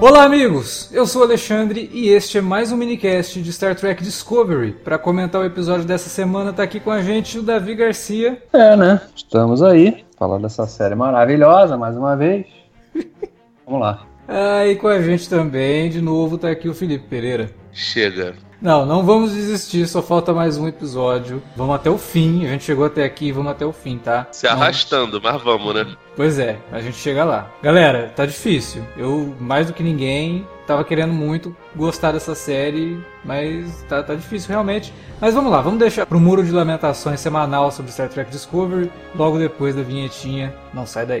Olá, amigos! Eu sou o Alexandre e este é mais um minicast de Star Trek Discovery. Para comentar o episódio dessa semana, tá aqui com a gente o Davi Garcia. É, né? Estamos aí, falando dessa série maravilhosa mais uma vez. Vamos lá. Ah, e com a gente também, de novo, tá aqui o Felipe Pereira. Chega. Não, não vamos desistir, só falta mais um episódio. Vamos até o fim, a gente chegou até aqui, vamos até o fim, tá? Se arrastando, mas vamos, né? Pois é, a gente chega lá. Galera, tá difícil. Eu, mais do que ninguém, tava querendo muito gostar dessa série, mas tá, tá difícil realmente. Mas vamos lá, vamos deixar pro muro de lamentações semanal sobre Star Trek Discovery, logo depois da vinhetinha. Não sai daí.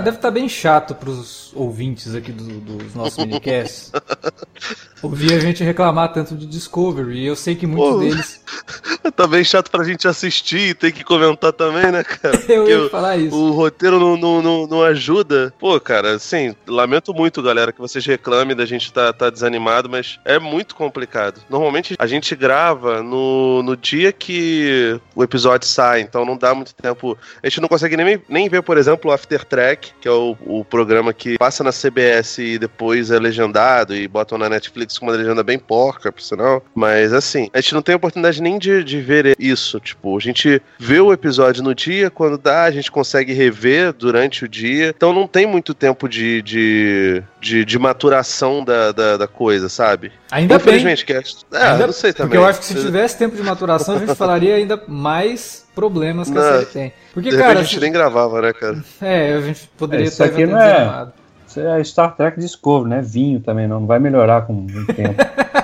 Deve estar bem chato para os ouvintes aqui do, dos nossos minicasts ouvir a gente reclamar tanto de Discovery. E eu sei que muitos Pô, deles. tá bem chato pra gente assistir e ter que comentar também, né, cara? eu ia falar isso. O roteiro não, não, não, não, ajuda. Pô, cara, assim, lamento muito, galera, que vocês reclamem da gente tá, tá desanimado, mas é muito complicado. Normalmente a gente grava no, no dia que o episódio sai, então não dá muito tempo. A gente não consegue nem, nem ver, por exemplo, o After Track, que é o, o programa que passa na CBS e depois é legendado e botam na Netflix com uma legenda bem porca, por sinal. Mas assim, a gente não tem oportunidade nem de, de ver isso. Tipo, a gente vê o episódio no dia, quando dá, a gente consegue rever durante o dia. Então não tem muito tempo de, de, de, de maturação da, da, da, coisa, sabe? Ainda Infelizmente, bem. Que é, ainda, não sei também. Porque eu acho que se tivesse tempo de maturação, a gente falaria ainda mais problemas que não, a série tem. Porque, de cara, a gente se... nem gravava, né, cara? É, a gente poderia é, isso aqui não é... Isso é Star Trek Discovery, né? Vinho também, não, não vai melhorar com o tempo.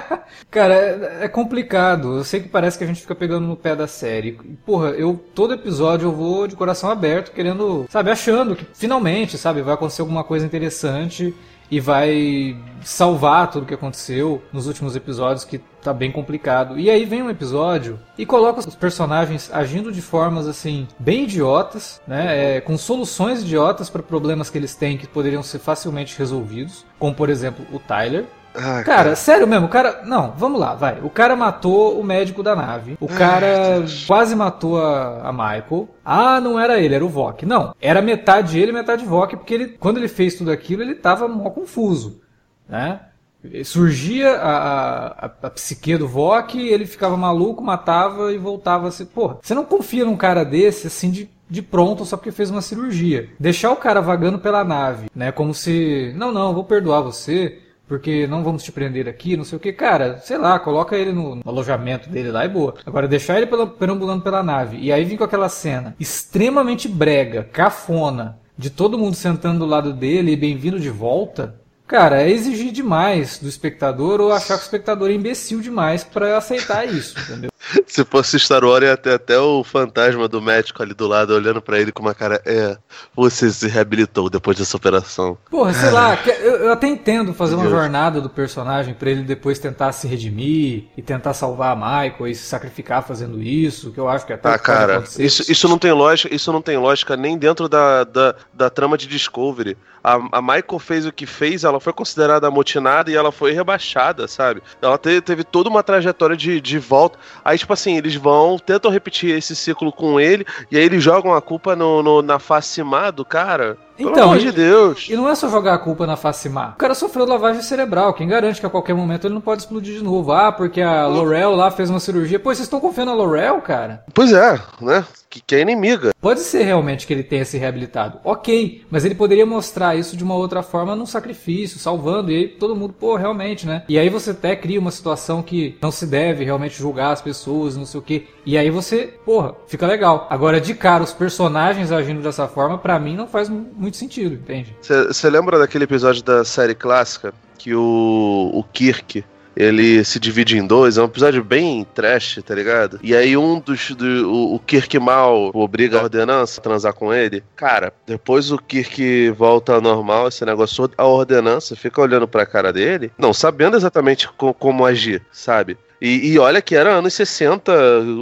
Cara, é, é, complicado. Eu sei que parece que a gente fica pegando no pé da série. Porra, eu todo episódio eu vou de coração aberto, querendo, sabe, achando que finalmente, sabe, vai acontecer alguma coisa interessante e vai salvar tudo que aconteceu nos últimos episódios que tá bem complicado. E aí vem um episódio e coloca os personagens agindo de formas assim bem idiotas, né, é, com soluções idiotas para problemas que eles têm que poderiam ser facilmente resolvidos, como por exemplo o Tyler, ah, cara, cara, sério mesmo, o cara. Não, vamos lá, vai. O cara matou o médico da nave. O cara quase matou a, a, Michael. Ah, não era ele, era o Vok. Não, era metade ele, metade Vok, porque ele, quando ele fez tudo aquilo, ele tava mó confuso. Né? Surgia a, a, a, psique do Vok, ele ficava maluco, matava e voltava assim. Porra, você não confia num cara desse assim de de pronto só porque fez uma cirurgia. Deixar o cara vagando pela nave, né? Como se, não, não, vou perdoar você porque não vamos te prender aqui, não sei o que. Cara, sei lá, coloca ele no, no alojamento dele lá e boa. Agora, deixar ele pela, perambulando pela nave e aí vir com aquela cena extremamente brega, cafona, de todo mundo sentando do lado dele e bem-vindo de volta. Cara, é exigir demais do espectador ou achar que o espectador é imbecil demais para aceitar isso, entendeu? Se fosse Star Wars, ia ter até o fantasma do médico ali do lado olhando para ele com uma cara. É, você se reabilitou depois dessa operação. Porra, sei lá, eu, eu até entendo fazer uma jornada do personagem para ele depois tentar se redimir e tentar salvar a Michael e se sacrificar fazendo isso, que eu acho que até Ah, cara, isso, isso não tem lógica, isso não tem lógica nem dentro da, da, da trama de Discovery. A, a Michael fez o que fez, ela foi considerada amotinada e ela foi rebaixada, sabe? Ela teve, teve toda uma trajetória de, de volta. Aí, tipo assim, eles vão, tentam repetir esse ciclo com ele, e aí eles jogam a culpa no, no na face má do cara. Pelo Então, amor e- de Deus. E não é só jogar a culpa na face má. O cara sofreu lavagem cerebral. Quem garante que a qualquer momento ele não pode explodir de novo? Ah, porque a Laurel lá fez uma cirurgia. Pô, vocês estão confiando na Laurel, cara? Pois é, né? Que, que é inimiga. Pode ser realmente que ele tenha se reabilitado. Ok, mas ele poderia mostrar isso de uma outra forma num sacrifício, salvando. E aí todo mundo, pô, realmente, né? E aí você até cria uma situação que não se deve realmente julgar as pessoas, não sei o quê. E aí você, porra, fica legal. Agora, de cara, os personagens agindo dessa forma, pra mim não faz mu- muito sentido, entende? Você lembra daquele episódio da série clássica que o, o Kirk ele se divide em dois? É um episódio bem trash, tá ligado? E aí um dos. Do, o, o Kirk mal obriga a ordenança a transar com ele. Cara, depois o Kirk volta ao normal, esse negócio, a ordenança fica olhando pra cara dele, não sabendo exatamente co- como agir, sabe? E, e olha que era anos 60,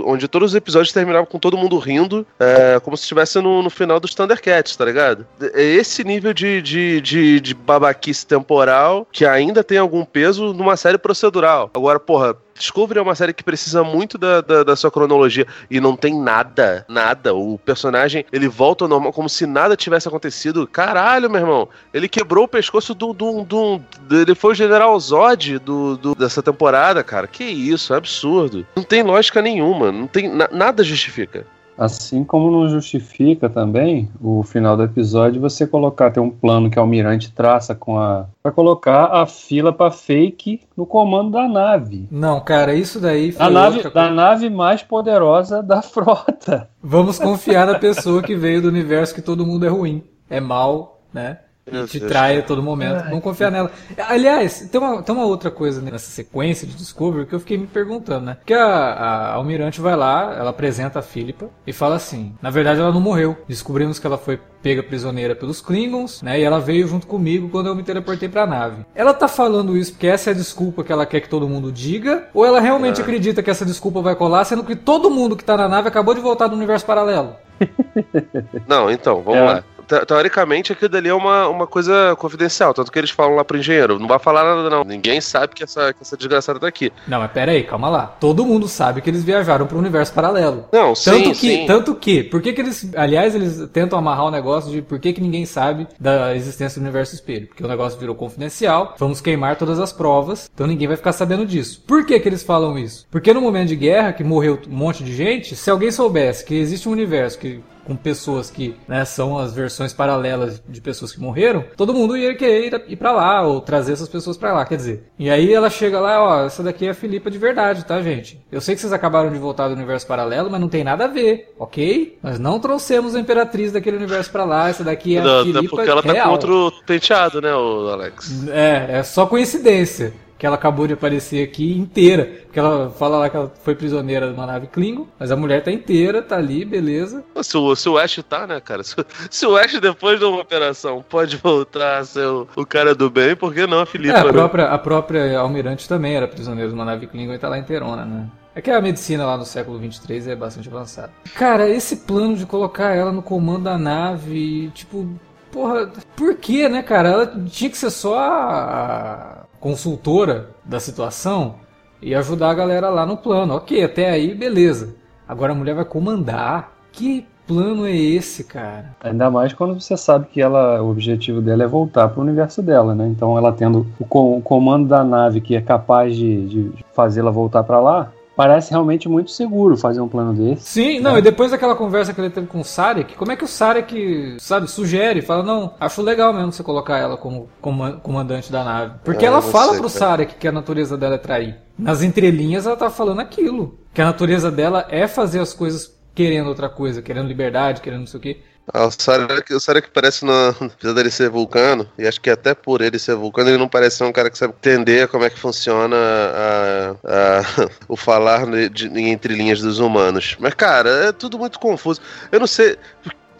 onde todos os episódios terminavam com todo mundo rindo, é, como se estivesse no, no final dos Thundercats, tá ligado? É esse nível de, de, de, de babaquice temporal que ainda tem algum peso numa série procedural. Agora, porra. Discovery é uma série que precisa muito da, da, da sua cronologia e não tem nada, nada. O personagem ele volta ao normal como se nada tivesse acontecido. Caralho, meu irmão, ele quebrou o pescoço do. do, do, do- ele foi o General Zod do, do- dessa temporada, cara. Que isso, é absurdo. Não tem lógica nenhuma, não tem na- nada justifica. Assim como não justifica também o final do episódio você colocar ter um plano que o almirante traça com a para colocar a fila para fake no comando da nave. Não, cara, isso daí foi A nave, da coisa. nave mais poderosa da frota. Vamos confiar na pessoa que veio do universo que todo mundo é ruim, é mal, né? E te Deus. trai a todo momento. Vamos confiar nela. Aliás, tem uma, tem uma outra coisa nessa sequência de Discovery que eu fiquei me perguntando, né? Que a, a Almirante vai lá, ela apresenta a Philippa e fala assim: na verdade ela não morreu. Descobrimos que ela foi pega prisioneira pelos Klingons, né? E ela veio junto comigo quando eu me teleportei pra nave. Ela tá falando isso porque essa é a desculpa que ela quer que todo mundo diga? Ou ela realmente acredita que essa desculpa vai colar, sendo que todo mundo que tá na nave acabou de voltar do universo paralelo? Não, então, vamos É. lá. Te- Teoricamente, aquilo dali é uma, uma coisa confidencial, tanto que eles falam lá pro engenheiro. Não vai falar nada, não. Ninguém sabe que essa, que essa desgraçada tá aqui. Não, mas pera aí, calma lá. Todo mundo sabe que eles viajaram um universo paralelo. Não, Tanto sim, que, sim. tanto que, por que, que eles, aliás, eles tentam amarrar o negócio de por que, que ninguém sabe da existência do universo espelho? Porque o negócio virou confidencial, vamos queimar todas as provas, então ninguém vai ficar sabendo disso. Por que que eles falam isso? Porque no momento de guerra, que morreu um monte de gente, se alguém soubesse que existe um universo que com pessoas que né, são as versões paralelas de pessoas que morreram, todo mundo ia querer ir, para lá ou trazer essas pessoas pra lá, quer dizer. E aí ela chega lá, ó, essa daqui é a Filipa de verdade, tá, gente? Eu sei que vocês acabaram de voltar do universo paralelo, mas não tem nada a ver, ok? Nós não trouxemos a imperatriz daquele universo pra lá, essa daqui é a Não, Filipa porque ela tá real. com outro penteado, né, o Alex? É, é só coincidência que ela acabou de aparecer aqui inteira. Porque ela fala lá que ela foi prisioneira de uma nave Klingon, mas a mulher tá inteira, tá ali, beleza. Se o, se o Ash tá, né, cara? Se, se o Ash, depois de uma operação, pode voltar a ser o, o cara do bem, por que não a Filipe? É, a própria, a própria Almirante também era prisioneira de uma nave Klingon e tá lá inteirona, né? É que a medicina lá no século 23 é bastante avançada. Cara, esse plano de colocar ela no comando da nave, tipo, porra, por que, né, cara? Ela tinha que ser só a consultora da situação e ajudar a galera lá no plano. Ok, até aí, beleza. Agora a mulher vai comandar. Que plano é esse, cara? Ainda mais quando você sabe que ela, o objetivo dela é voltar para o universo dela, né? Então ela tendo o, co- o comando da nave que é capaz de, de fazê-la voltar para lá, parece realmente muito seguro fazer um plano desse. Sim, não, e depois daquela conversa que ele teve com o Sarek, como é que o Sarek, sabe, sugere, fala, não, acho legal mesmo você colocar ela como coma- comandante da nave. Porque Ah, ela fala sei, pro cara. Sarek que a natureza dela é trair. Nas entrelinhas ela tá falando aquilo. Que a natureza dela é fazer as coisas querendo outra coisa, querendo liberdade, querendo não sei o quê. Ah, o Sarek, o Sarek parece, na, apesar dele ser vulcano, e acho que até por ele ser vulcano, ele não parece ser um cara que sabe entender como é que funciona a- a- o falar de, de- entre linhas dos humanos. Mas, cara, é tudo muito confuso. Eu não sei.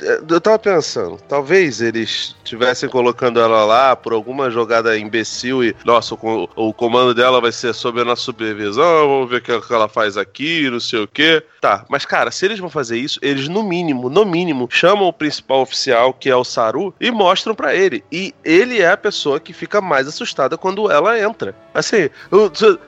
É, Eu tava pensando, talvez eles estivessem colocando ela lá por alguma jogada imbecil e, nossa, o, o comando dela vai ser sob a nossa supervisão, vamos ver o que que ela faz aqui, não sei o quê. Tá, mas cara, se eles vão fazer isso, eles no mínimo, no mínimo, chamam o principal oficial, que é o Saru, e mostram pra ele. E ele é a pessoa que fica mais assustada quando ela entra. Assim,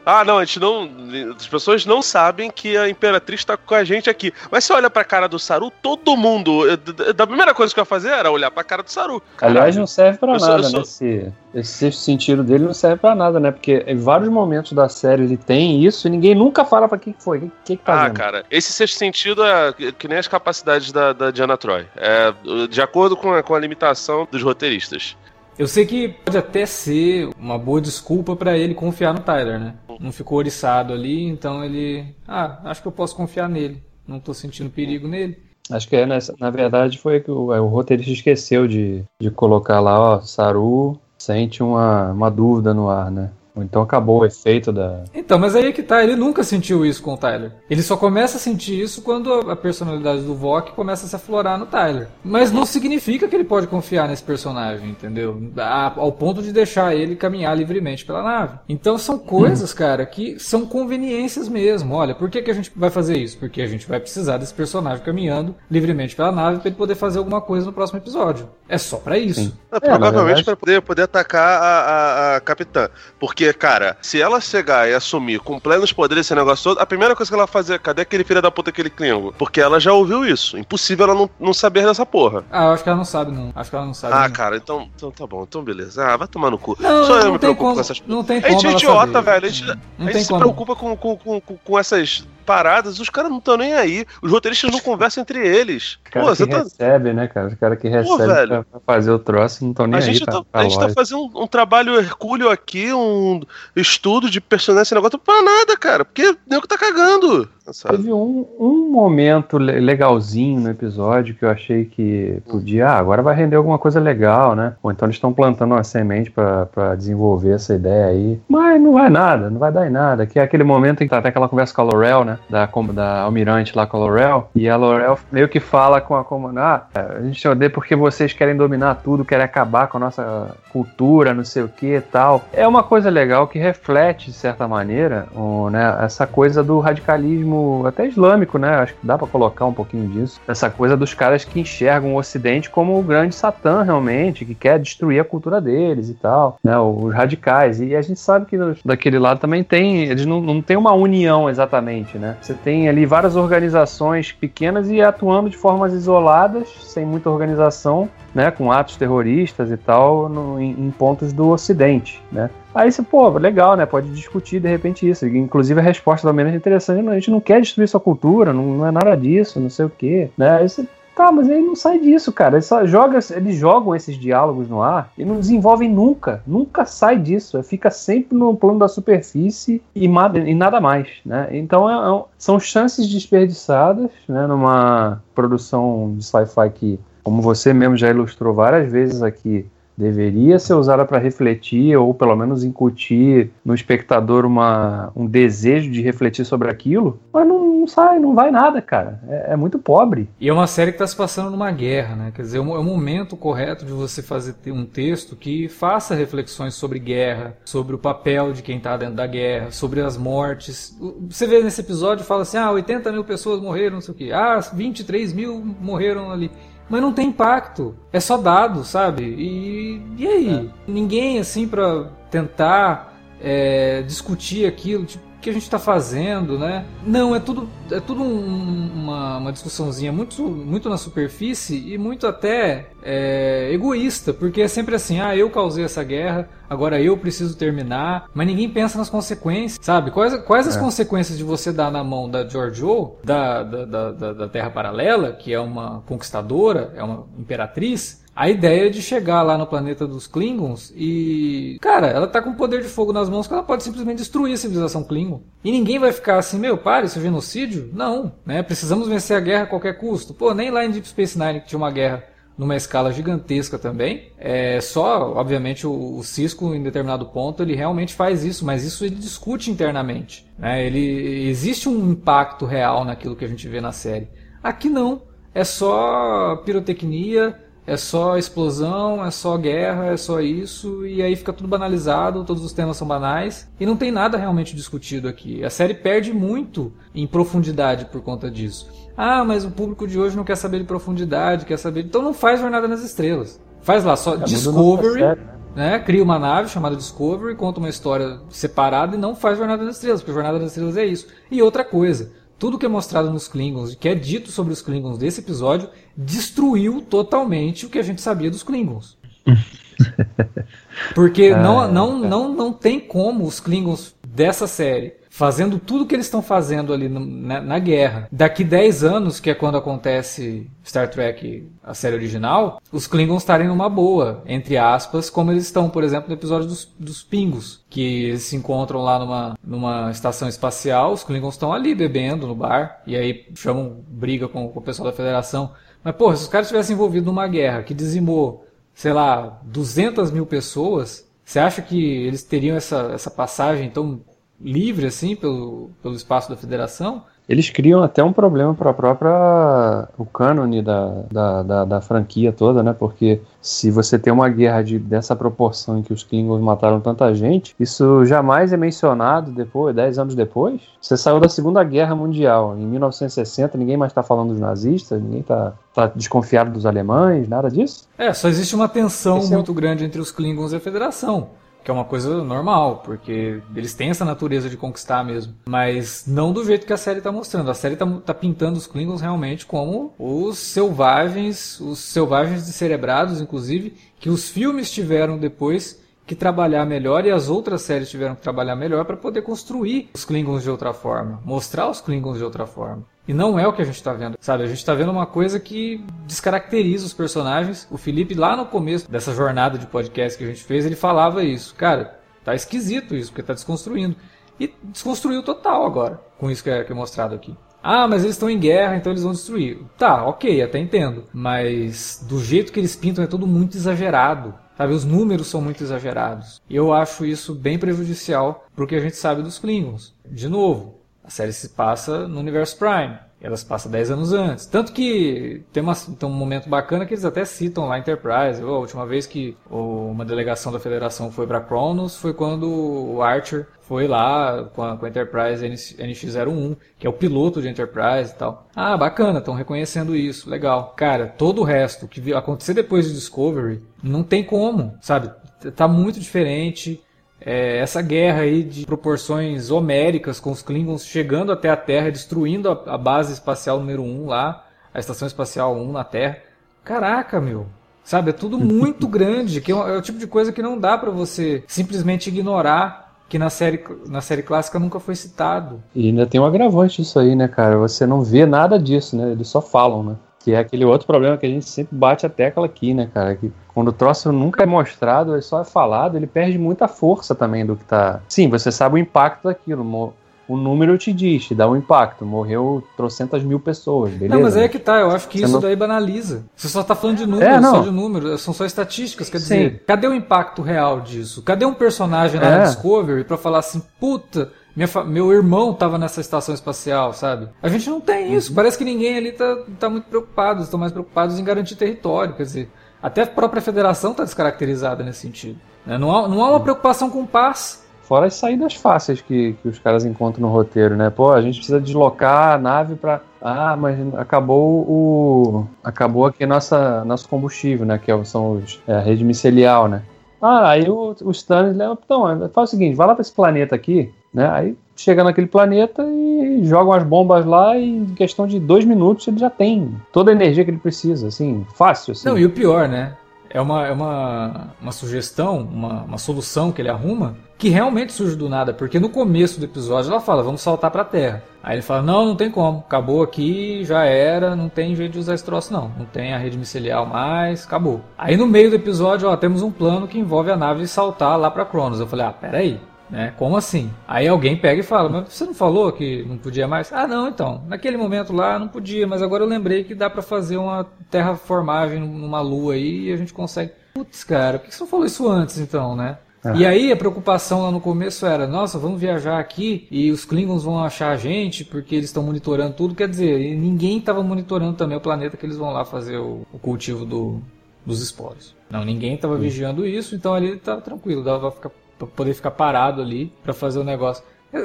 ah, não, a gente não. As pessoas não sabem que a Imperatriz tá com a gente aqui. Mas você olha pra cara do Saru, todo mundo, eh, da primeira coisa que eu ia fazer era olhar pra cara do Saru. Caralho. Aliás, não serve pra eu nada, sou, né? Esse, esse sexto sentido dele não serve pra nada, né? Porque em vários momentos da série ele tem isso e ninguém nunca fala pra que foi. O que, que tá Ah, vendo? cara, esse sexto sentido é que nem as capacidades da, da Diana Troy. É de acordo com a, com a limitação dos roteiristas. Eu sei que pode até ser uma boa desculpa pra ele confiar no Tyler, né? Não ficou oriçado ali, então ele. Ah, acho que eu posso confiar nele. Não tô sentindo perigo nele. Acho que é, nessa, na verdade foi que o, é, o roteirista esqueceu de, de colocar lá, ó, Saru sente uma, uma dúvida no ar, né? Ou Então acabou o efeito da. Então, mas aí é que tá, ele nunca sentiu isso com o Tyler. Ele só começa a sentir isso quando a personalidade do Vok começa a se aflorar no Tyler. Mas não significa que ele pode confiar nesse personagem, entendeu? A- ao ponto de deixar ele caminhar livremente pela nave. Então são coisas, cara, que são conveniências mesmo. Olha, por que, que a gente vai fazer isso? Porque a gente vai precisar desse personagem caminhando livremente pela nave pra ele poder fazer alguma coisa no próximo episódio. É só pra isso. É, na provavelmente verdade- pra poder, poder atacar a, a, a capitã. Porque, cara, se ela chegar e assumir com plenos poderes esse negócio todo, a primeira coisa que ela fazer, cadê aquele filho da puta, aquele Klingon? Porque ela já ouviu isso. Impossível ela não, não saber dessa porra. Ah, eu acho que ela não sabe, não. Acho que ela não sabe. Ah, não. cara, então, então tá bom, então beleza. Ah, vai tomar no cu. Não, Só eu não me tem preocupo como- com essas não tem A gente como é idiota, saber. velho. A gente, Não a gente se como. preocupa com, com, com- com essas paradas, os caras não estão nem aí. Os roteiristas não conversam entre eles. Cara Pô, que você tá. recebe, né, cara? Os caras que recebe velho. pra, pra fazer o troço não estão nem A aí gente, tá, a gente tá fazendo um, um trabalho hercúleo aqui, um estudo de personagem, esse negócio pra nada, cara. Porque o nego tá cagando. Teve um, um momento le- legalzinho no episódio que eu achei que podia, ah, agora vai render alguma coisa legal, né? Ou então eles estão plantando uma semente pra desenvolver essa ideia aí. Mas não vai nada, não vai dar em nada. Que é aquele momento em que tá até aquela conversa com a Lorel, né? Da, da almirante lá com a Lorel. E a Lorel meio que fala com a comandante, ah, a gente odeia porque vocês querem dominar tudo, querem acabar com a nossa cultura, não sei o que e tal. É uma coisa legal que reflete, de certa maneira, o, né, essa coisa do radicalismo até islâmico, né? Acho que dá pra colocar um pouquinho disso. Essa coisa dos caras que enxergam o Ocidente como o grande Satã, realmente, que quer destruir a cultura deles e tal, né? Os radicais. E a gente sabe que daquele lado também tem, eles não, não tem uma união exatamente, né? Você tem ali várias organizações pequenas e atuando de formas isoladas, sem muita organização, né, com atos terroristas e tal, no- em, em pontos do Ocidente, né? Aí você, pô, legal, né? Pode discutir de repente isso. Inclusive a resposta Almirante é interessante. Não, a gente não quer destruir sua cultura, não, não é nada disso, não sei o quê, né? Aí você, tá, mas aí não sai disso, cara. Eles, joga, eles jogam esses diálogos no ar e não desenvolvem nunca. Nunca sai disso. Fica sempre no plano da superfície e, e nada mais, né? Então é- é são chances desperdiçadas, né? Numa produção de sci-fi que como você mesmo já ilustrou várias vezes aqui, deveria ser usada para refletir ou pelo menos incutir no espectador uma, um desejo de refletir sobre aquilo, mas não, não sai, não vai nada, cara. É, é muito pobre. E é uma série que está se passando numa guerra, né? Quer dizer, é o momento correto de você fazer um texto que faça reflexões sobre guerra, sobre o papel de quem está dentro da guerra, sobre as mortes. Você vê nesse episódio fala assim: ah, 80 mil pessoas morreram, não sei o quê. Ah, 23 mil morreram ali. Mas não tem impacto. É só dado, sabe? E, e aí? Ninguém, assim, pra tentar é, discutir aquilo, tipo, que a gente está fazendo, né? Não, é tudo, é tudo um- uma, uma discussãozinha muito, muito na superfície e muito até é, egoísta, porque é sempre assim, ah, eu causei essa guerra, agora eu preciso terminar, mas ninguém pensa nas consequências, sabe? Quais, quais as É. consequências de você dar na mão da Giorgio, da, da, da, da, da Terra Paralela, que é uma conquistadora, é uma imperatriz, a ideia de chegar lá no planeta dos Klingons e. Cara, ela tá com poder de fogo nas mãos que ela pode simplesmente destruir a civilização Klingon. E ninguém vai ficar assim, meu, para, isso é genocídio? Não, né? Precisamos vencer a guerra a qualquer custo. Pô, nem lá em Deep Space Nine que tinha uma guerra numa escala gigantesca também. É só, obviamente, o, o Cisco em determinado ponto ele realmente faz isso, mas isso ele discute internamente. Né? Ele existe um impacto real naquilo que a gente vê na série. Aqui não, é só pirotecnia. É só explosão, é só guerra, é só isso, e aí fica tudo banalizado, todos os temas são banais, e não tem nada realmente discutido aqui. A série perde muito em profundidade por conta disso. Ah, mas o público de hoje não quer saber de profundidade, quer saber. Então não faz Jornada nas Estrelas. Faz lá só É, Discovery, né? né? Cria uma nave chamada Discovery, conta uma história separada e não faz Jornada nas Estrelas, porque Jornada nas Estrelas é isso. E outra coisa, tudo que é mostrado nos Klingons, que é dito sobre os Klingons desse episódio, destruiu totalmente o que a gente sabia dos Klingons. Porque ah, não, não, tá. não, não tem como os Klingons dessa série fazendo tudo que eles estão fazendo ali na, na, guerra. Daqui 10 anos, que é quando acontece Star Trek, a série original, os Klingons estarem numa boa, entre aspas, como eles estão, por exemplo, no episódio dos, dos Pingos, que eles se encontram lá numa, numa estação espacial, os Klingons estão ali bebendo no bar, e aí chamam briga com, com o pessoal da Federação. Mas, porra, se os caras tivessem envolvido numa guerra que dizimou, sei lá, 200 mil pessoas, você acha que eles teriam essa, essa passagem tão livre assim pelo, pelo espaço da federação. Eles criam até um problema para a própria o cânone da, da, da, da, franquia toda, né? Porque se você tem uma guerra de, dessa proporção em que os Klingons mataram tanta gente, isso jamais é mencionado depois, dez anos depois. Você saiu da Segunda Guerra Mundial em 1960, ninguém mais está falando dos nazistas, ninguém está tá desconfiado dos alemães, nada disso. É, só existe uma tensão Esse muito é... grande entre os Klingons e a Federação que é uma coisa normal, porque eles têm essa natureza de conquistar mesmo. Mas não do jeito que a série está mostrando. A série está tá pintando os Klingons realmente como os selvagens, os selvagens descerebrados, inclusive, que os filmes tiveram depois que trabalhar melhor e as outras séries tiveram que trabalhar melhor para poder construir os Klingons de outra forma, mostrar os Klingons de outra forma. E não é o que a gente está vendo, sabe? A gente está vendo uma coisa que descaracteriza os personagens. O Felipe, lá no começo dessa jornada de podcast que a gente fez, ele falava isso. Cara, tá esquisito isso, porque tá desconstruindo. E desconstruiu total agora, com isso que é, que é mostrado aqui. Ah, mas eles estão em guerra, então eles vão destruir. Tá, ok, até entendo. Mas do jeito que eles pintam é tudo muito exagerado. Sabe, os números são muito exagerados. E eu acho isso bem prejudicial pro que a gente sabe dos Klingons. De novo, a série se passa no universo Prime. Ela se passa 10 anos antes. Tanto que tem, uma, tem um momento bacana que eles até citam lá Enterprise. A última vez que uma delegação da Federação foi para Kronos foi quando o Archer foi lá com a, com a Enterprise NX-01, que é o piloto de Enterprise e tal. Ah, bacana, estão reconhecendo isso, legal. Cara, todo o resto que acontecer depois de Discovery, não tem como, sabe? Tá muito diferente é, essa guerra aí de proporções homéricas, com os Klingons chegando até a Terra, destruindo a, a base espacial número 1 lá, a Estação Espacial 1 na Terra. Caraca, meu. Sabe, é tudo muito grande, que é, é o tipo de coisa que não dá para você simplesmente ignorar que na série, na série clássica nunca foi citado. E ainda tem um agravante isso aí, né, cara? Você não vê nada disso, né? Eles só falam, né? Que é aquele outro problema que a gente sempre bate a tecla aqui, né, cara? Que quando o troço nunca é mostrado, ele só é falado, ele perde muita força também do que tá. Sim, você sabe o impacto daquilo. O número te diz, te dá um impacto. Morreu trocentas mil pessoas, beleza? Não, mas é que tá, eu acho que isso não... daí banaliza. Você só tá falando de números, é, só de números, são só estatísticas, quer dizer, Sim. cadê o impacto real disso? Cadê um personagem na é. Discovery para falar assim, puta, minha meu irmão estava nessa estação espacial, sabe? A gente não tem isso. Uhum. Parece que ninguém ali tá, tá muito preocupado. Estão mais preocupados em garantir território. Quer dizer, até a própria federação está descaracterizada nesse sentido. Né? Não, há, não há uma preocupação com paz. Fora as saídas fáceis que, que os caras encontram no roteiro, né? Pô, a gente precisa deslocar a nave para ah, mas acabou o. Acabou aqui nossa, nosso combustível, né? Que é são os, é, a rede micelial, né? Ah, aí o, o Stanley leva. Então, faz o seguinte, vai lá para esse planeta aqui, né? Aí chega naquele planeta e joga umas bombas lá e em questão de dois minutos ele já tem toda a energia que ele precisa, assim, fácil. Assim. Não, e o pior, né? É uma, é uma, uma sugestão, uma, uma solução que ele arruma que realmente surge do nada, porque no começo do episódio ela fala, vamos saltar pra Terra. Aí ele fala, não, não tem como, acabou aqui, já era, não tem jeito de usar esse troço não, não tem a rede micelial mais, acabou. Aí no meio do episódio, ó, temos um plano que envolve a nave saltar lá pra Cronos. Eu falei, ah, peraí, né? Como assim? Aí alguém pega e fala, mas você não falou que não podia mais? Ah, não, então. Naquele momento lá não podia, mas agora eu lembrei que dá para fazer uma terraformagem numa lua aí e a gente consegue. Putz, cara, por que você não falou isso antes então, né? E aí a preocupação lá no começo era, nossa, vamos viajar aqui e os Klingons vão achar a gente porque eles estão monitorando tudo. Quer dizer, ninguém estava monitorando também o planeta que eles vão lá fazer o, o cultivo do, dos esporos. Não, ninguém estava vigiando isso, então ali estava tranquilo, dava pra ficar para poder ficar parado ali para fazer o negócio.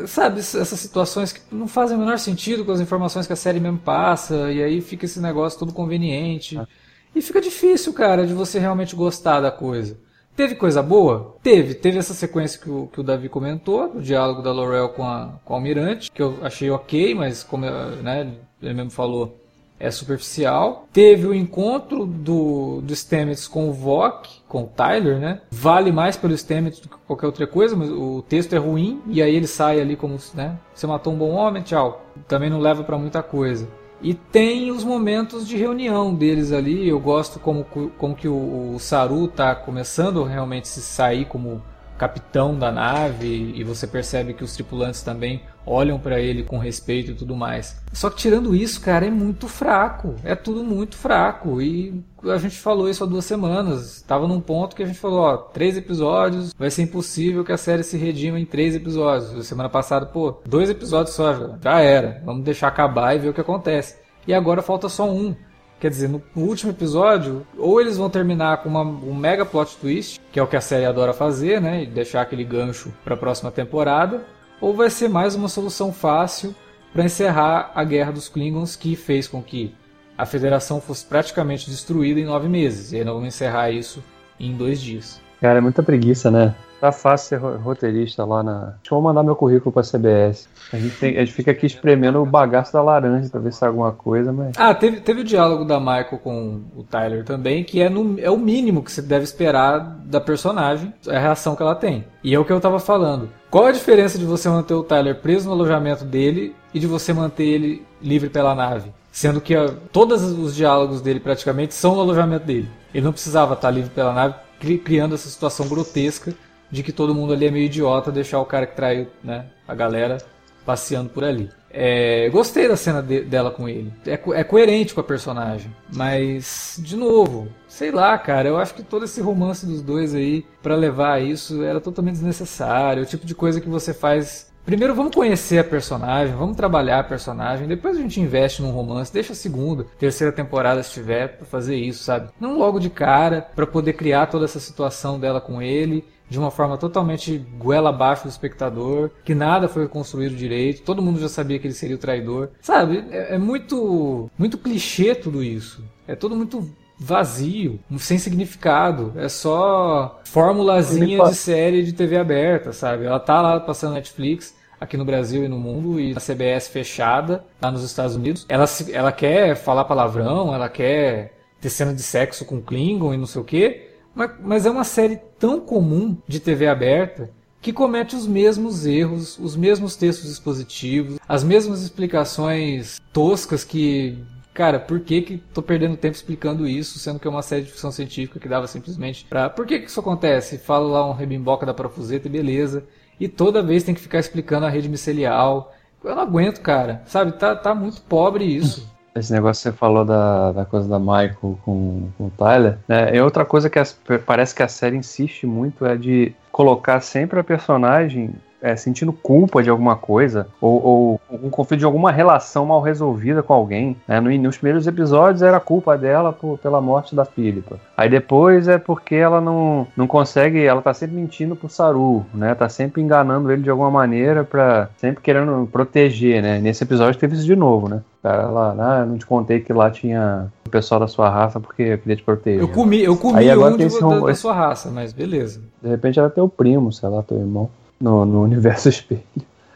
Sabe, essas situações que não fazem o menor sentido com as informações que a série mesmo passa, e aí fica esse negócio todo conveniente. Ah. E fica difícil, cara, de você realmente gostar da coisa. Teve coisa boa? Teve. Teve essa sequência que o, que o Davi comentou, do diálogo da Laurel com a, com a Almirante, que eu achei ok, mas como né, ele mesmo falou, é superficial. Teve o encontro do, do Stamets com o Vok, com o Tyler, né? Vale mais pelo Stamets do que qualquer outra coisa, mas o texto é ruim e aí ele sai ali como, né? Você matou um bom homem, tchau. Também não leva para muita coisa. E tem os momentos de reunião deles ali. Eu gosto como, como que o, o Saru tá começando realmente se sair como capitão da nave e você percebe que os tripulantes também olham para ele com respeito e tudo mais. Só que tirando isso, cara, é muito fraco. É tudo muito fraco. E a gente falou isso há duas semanas. Estava num ponto que a gente falou, ó, três episódios, vai ser impossível que a série se redima em três episódios. Semana passada, pô, dois episódios só, já era. Vamos deixar acabar e ver o que acontece. E agora falta só um. Quer dizer, no último episódio, ou eles vão terminar com uma, um mega plot twist, que é o que a série adora fazer, né? E deixar aquele gancho para a próxima temporada, ou vai ser mais uma solução fácil para encerrar a guerra dos Klingons, que fez com que a Federação fosse praticamente destruída em nove meses. E ainda vamos encerrar isso em dois dias. Cara, é muita preguiça, né? Tá fácil ser roteirista lá na. Que vou mandar meu currículo pra CBS. A gente, tem, a gente fica aqui espremendo o bagaço da laranja pra ver se é alguma coisa, mas. Ah, teve, teve o diálogo da Michael com o Tyler também, que é, no, é o mínimo que você deve esperar da personagem, a reação que ela tem. E é o que eu tava falando. Qual a diferença de você manter o Tyler preso no alojamento dele e de você manter ele livre pela nave? Sendo que uh, todos os diálogos dele praticamente são no alojamento dele. Ele não precisava estar livre pela nave, cri criando essa situação grotesca de que todo mundo ali é meio idiota deixar o cara que traiu né, a galera passeando por ali. É, gostei da cena de, dela com ele. É, é, coerente com a personagem. Mas, de novo, sei lá, cara. Eu acho que todo esse romance dos dois aí, para levar isso, era totalmente desnecessário. O tipo de coisa que você faz. Primeiro vamos conhecer a personagem, vamos trabalhar a personagem, depois a gente investe num romance, deixa a segunda, terceira temporada se tiver pra fazer isso, sabe? Não logo de cara, para poder criar toda essa situação dela com ele de uma forma totalmente goela abaixo do espectador, que nada foi construído direito, todo mundo já sabia que ele seria o traidor. Sabe, é, é muito, muito clichê tudo isso. É tudo muito vazio, sem significado. É só formulazinha de série de TV aberta, sabe? Ela tá lá passando Netflix aqui no Brasil e no mundo e a CBS fechada lá nos Estados Unidos. Ela, ela quer falar palavrão, ela quer ter cena de sexo com Klingon e não sei o quê. Mas, mas é uma série tão comum de TV aberta que comete os mesmos erros, os mesmos textos expositivos, as mesmas explicações toscas que. Cara, por que que tô perdendo tempo explicando isso, sendo que é uma série de ficção científica que dava simplesmente pra... Por que que isso acontece? Fala lá um rebimboca da parafuseta e beleza. E toda vez tem que ficar explicando a rede micelial. Eu não aguento, cara. Sabe, tá, tá muito pobre isso. Esse negócio que você falou da, da coisa da Michael com, com o Tyler, né? É outra coisa que as, parece que a série insiste muito é de colocar sempre a personagem é, sentindo culpa de alguma coisa, ou, ou um conflito de alguma relação mal resolvida com alguém. Né? No, nos primeiros episódios era culpa dela por, pela morte da Philippa. Aí depois é porque ela não, não consegue, ela tá sempre mentindo pro Saru, né? Tá sempre enganando ele de alguma maneira para sempre querendo proteger, né? Nesse episódio teve isso de novo, né? cara lá, ah, não te contei que lá tinha o pessoal da sua raça porque eu queria te proteger. Eu comi, eu comi Aí agora um de, da, da, sua raça, mas beleza. De repente era teu primo, sei lá, teu irmão no, no universo espelho.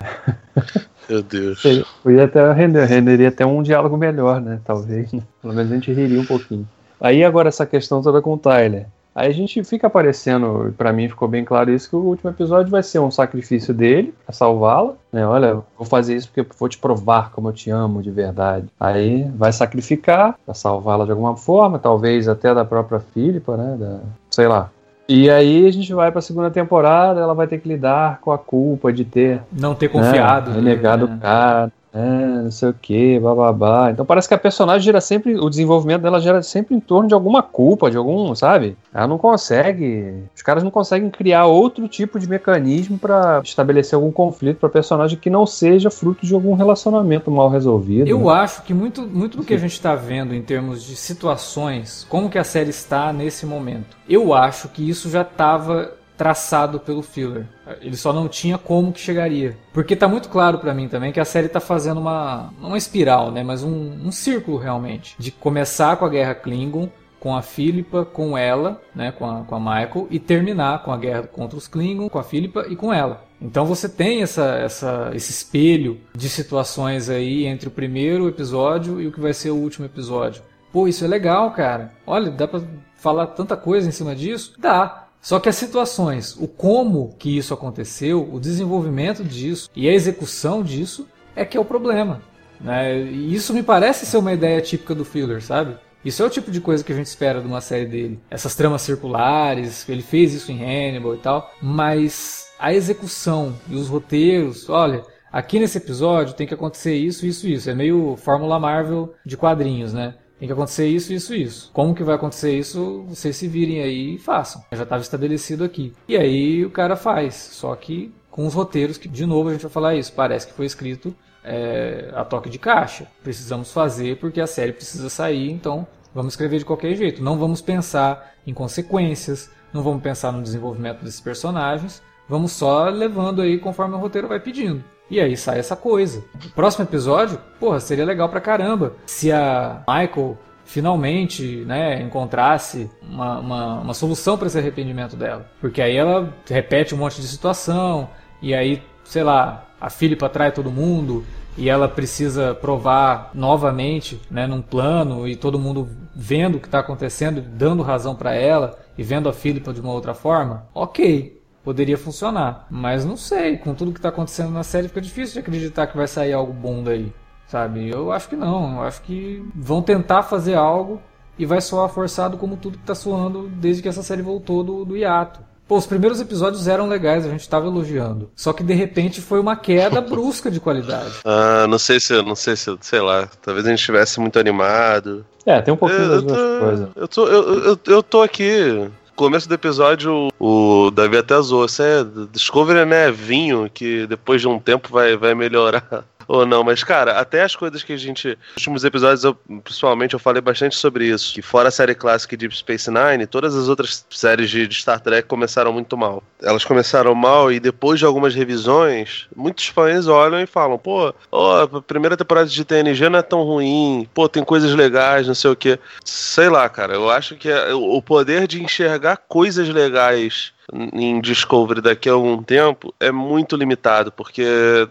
Meu Deus. Podia até render, renderia até um diálogo melhor, né? Talvez. Né? Pelo menos a gente riria um pouquinho. Aí agora essa questão toda com o Tyler. Aí a gente fica aparecendo, para mim ficou bem claro isso, que o último episódio vai ser um sacrifício dele pra salvá-la. Né? Olha, vou fazer isso porque vou te provar como eu te amo de verdade. Aí vai sacrificar pra salvá-la de alguma forma, talvez até da própria Filipa, né? Da, sei lá, e aí a gente vai pra segunda temporada, ela vai ter que lidar com a culpa de ter. Não ter confiado. Né, renegado né? o cara é, não sei o que, bababá. Então parece que a personagem gera sempre, o desenvolvimento dela gera sempre em torno de alguma culpa, de algum, sabe? Ela não consegue, os caras não conseguem criar outro tipo de mecanismo para estabelecer algum conflito para personagem que não seja fruto de algum relacionamento mal resolvido. Eu né? acho que muito, muito do que a gente está vendo em termos de situações, como que a série está nesse momento, eu acho que isso já estava traçado pelo filler. Ele só não tinha como que chegaria. Porque tá muito claro para mim também que a série tá fazendo uma uma espiral, né, mas um, um círculo realmente de começar com a guerra Klingon com a Philippa, com ela, né, com a, com a Michael, e terminar com a guerra contra os Klingon, com a Philippa e com ela. Então você tem essa, essa, esse espelho de situações aí entre o primeiro episódio e o que vai ser o último episódio. Pô, isso é legal, cara. Olha, dá pra falar tanta coisa em cima disso? Dá. Só que as situações, o como que isso aconteceu, o desenvolvimento disso e a execução disso é que é o problema. Né? E isso me parece ser uma ideia típica do filler, sabe? Isso é o tipo de coisa que a gente espera de uma série dele. Essas tramas circulares, ele fez isso em Hannibal e tal, mas a execução e os roteiros, olha, aqui nesse episódio tem que acontecer isso, isso, isso. É meio Fórmula Marvel de quadrinhos, né? Tem que acontecer isso, isso, isso. Como que vai acontecer isso? Vocês se virem aí e façam. Já estava estabelecido aqui. E aí o cara faz. Só que com os roteiros que, de novo, a gente vai falar isso. Parece que foi escrito é, a toque de caixa. Precisamos fazer porque a série precisa sair, então vamos escrever de qualquer jeito. Não vamos pensar em consequências, não vamos pensar no desenvolvimento desses personagens. Vamos só levando aí conforme o roteiro vai pedindo. E aí sai essa coisa. Próximo episódio, porra, seria legal pra caramba se a Michael finalmente né, encontrasse uma, uma, uma solução para esse arrependimento dela. Porque aí ela repete um monte de situação, e aí, sei lá, a Philippa atrai todo mundo, e ela precisa provar novamente né, num plano, e todo mundo vendo o que está acontecendo, dando razão para ela, e vendo a Philippa de uma outra forma. Ok, poderia funcionar. Mas não sei, com tudo que está acontecendo na série fica difícil de acreditar que vai sair algo bom daí. Sabe? Eu acho que não. Eu acho que vão tentar fazer algo e vai soar forçado como tudo que está soando desde que essa série voltou do, do hiato. Pô, os primeiros episódios eram legais, a gente estava elogiando. Só que de repente foi uma queda brusca de qualidade. Ah, não sei se, não sei se, sei lá, talvez a gente estivesse muito animado. É, tem um pouquinho eu, das duas coisas. Eu tô, eu, eu, eu tô aqui começo do episódio, o Davi até zoou. Isso é Discovery, né? Vinho, que depois de um tempo vai, vai melhorar ou não, mas cara, até as coisas que a gente. Nos últimos episódios, eu, principalmente, eu falei bastante sobre isso. Que fora a série clássica Deep Space Nine, todas as outras séries de, de, Star Trek começaram muito mal. Elas começaram mal e depois de algumas revisões, muitos fãs olham e falam: pô, ó, a primeira temporada de TNG não é tão ruim, pô, tem coisas legais, não sei o que. Sei lá, cara, eu acho que é, o poder de enxergar coisas legais em Discovery daqui a algum tempo é muito limitado, porque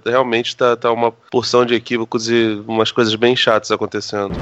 realmente está tá uma porção de equívocos e umas coisas bem chatas acontecendo.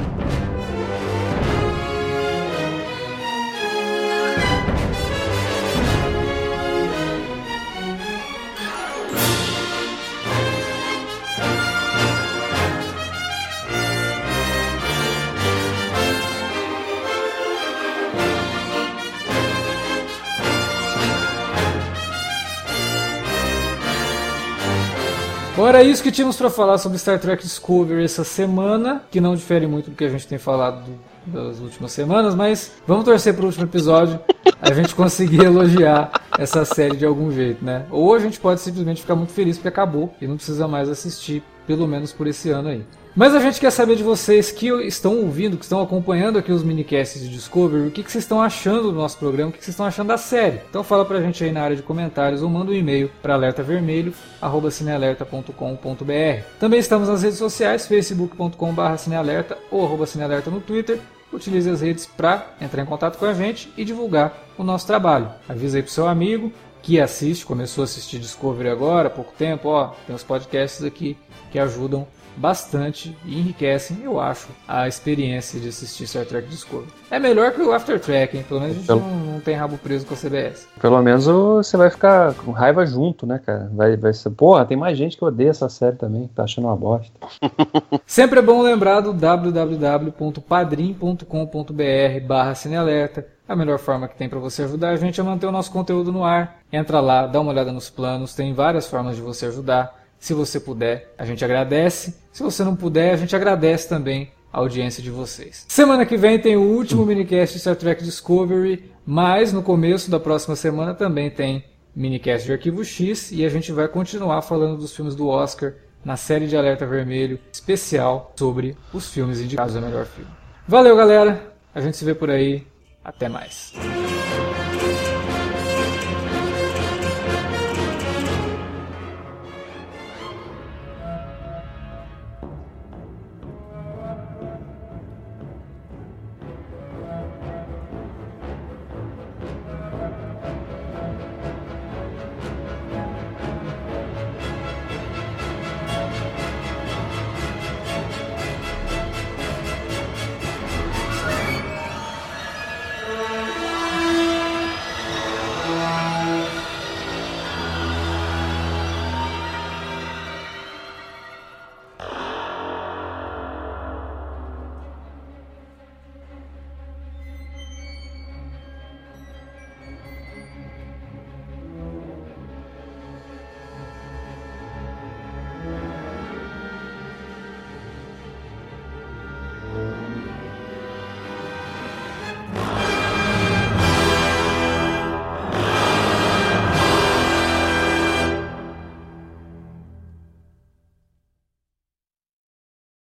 Bom, era isso que tínhamos para falar sobre Star Trek Discovery essa semana, que não difere muito do que a gente tem falado das últimas semanas, mas vamos torcer para o último episódio a gente conseguir elogiar essa série de algum jeito, né? Ou a gente pode simplesmente ficar muito feliz porque acabou e não precisa mais assistir, pelo menos por esse ano aí. Mas a gente quer saber de vocês que estão ouvindo, que estão acompanhando aqui os minicasts de Discovery, o que, que vocês estão achando do nosso programa, o que, que vocês estão achando da série. Então fala pra gente aí na área de comentários ou manda um e-mail para alertavermelho@cinealerta.com.br. Também estamos nas redes sociais, facebook.com/cinealerta ou arroba cinealerta no Twitter. Utilize as redes para entrar em contato com a gente e divulgar o nosso trabalho. Avisa aí pro seu amigo que assiste, começou a assistir Discovery agora, há pouco tempo, ó, tem os podcasts aqui que ajudam bastante e enriquecem, eu acho, a experiência de assistir Star Trek Discovery. É melhor que o After Trek, hein? Pelo menos a gente Pelo... não, não, tem rabo preso com a CBS. Pelo menos você vai ficar com raiva junto, né, cara? Vai, vai ser. Porra, tem mais gente que odeia essa série também, que tá achando uma bosta. Sempre é bom lembrar do www.padrim.com.br barra cinealerta a melhor forma que tem para você ajudar a gente a manter o nosso conteúdo no ar. Entra lá, dá uma olhada nos planos, tem várias formas de você ajudar. Se você puder, a gente agradece. Se você não puder, a gente agradece também a audiência de vocês. Semana que vem tem o último minicast de Star Trek Discovery, mas no começo da próxima semana também tem minicast de Arquivo X e a gente vai continuar falando dos filmes do Oscar na série de Alerta Vermelho especial sobre os filmes indicados ao melhor filme. Valeu, galera! A gente se vê por aí. Até mais.